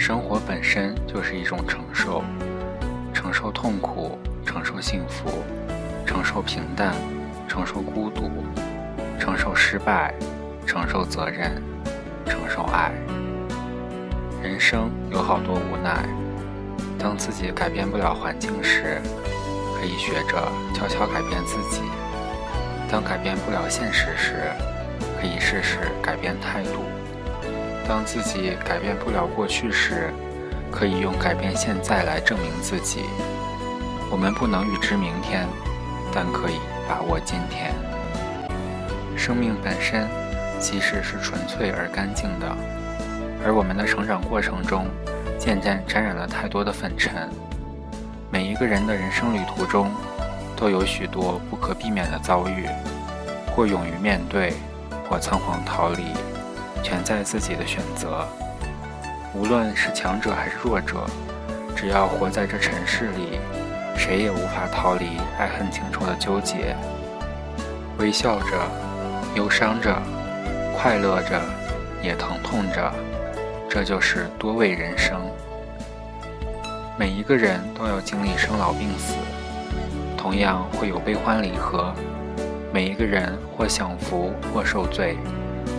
生活本身就是一种承受，承受痛苦，承受幸福，承受平淡，承受孤独，承受失败，承受责任，承受爱。人生有好多无奈，当自己改变不了环境时，可以学着悄悄改变自己；当改变不了现实时，可以试试改变态度。当自己改变不了过去时，可以用改变现在来证明自己。我们不能预知明天，但可以把握今天。生命本身其实是纯粹而干净的，而我们的成长过程中，渐渐沾染了太多的粉尘。每一个人的人生旅途中，都有许多不可避免的遭遇，或勇于面对，或仓皇逃离。全在自己的选择。无论是强者还是弱者，只要活在这尘世里，谁也无法逃离爱恨情仇的纠结。微笑着，忧伤着，快乐着，也疼痛着，这就是多味人生。每一个人都要经历生老病死，同样会有悲欢离合。每一个人或享福，或受罪。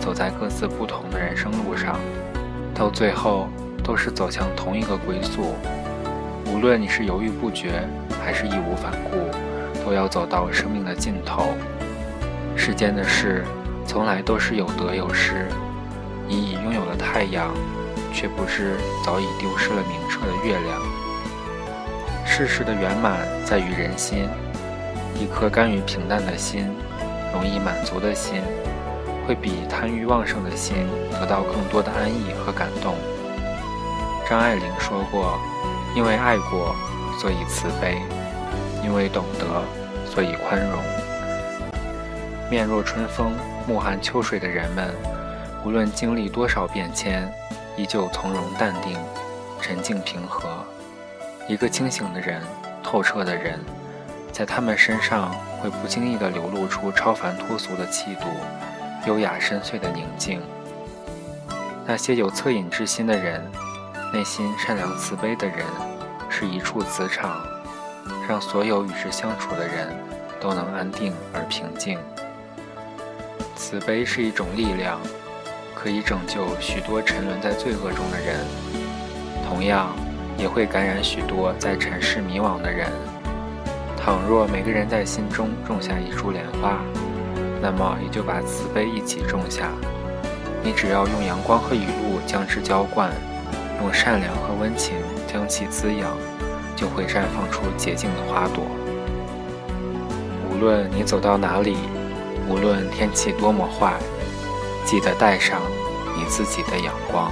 走在各自不同的人生路上，到最后都是走向同一个归宿。无论你是犹豫不决，还是义无反顾，都要走到生命的尽头。世间的事，从来都是有得有失。你已拥有了太阳，却不知早已丢失了明澈的月亮。世事的圆满在于人心，一颗甘于平淡的心，容易满足的心。会比贪欲旺盛的心得到更多的安逸和感动。张爱玲说过：“因为爱过，所以慈悲；因为懂得，所以宽容。”面若春风、目含秋水的人们，无论经历多少变迁，依旧从容淡定、沉静平和。一个清醒的人、透彻的人，在他们身上会不经意地流露出超凡脱俗的气度。优雅深邃的宁静。那些有恻隐之心的人，内心善良慈悲的人，是一处磁场，让所有与之相处的人都能安定而平静。慈悲是一种力量，可以拯救许多沉沦在罪恶中的人，同样也会感染许多在尘世迷惘的人。倘若每个人在心中种下一株莲花。那么也就把慈悲一起种下。你只要用阳光和雨露将之浇灌，用善良和温情将其滋养，就会绽放出洁净的花朵。无论你走到哪里，无论天气多么坏，记得带上你自己的阳光。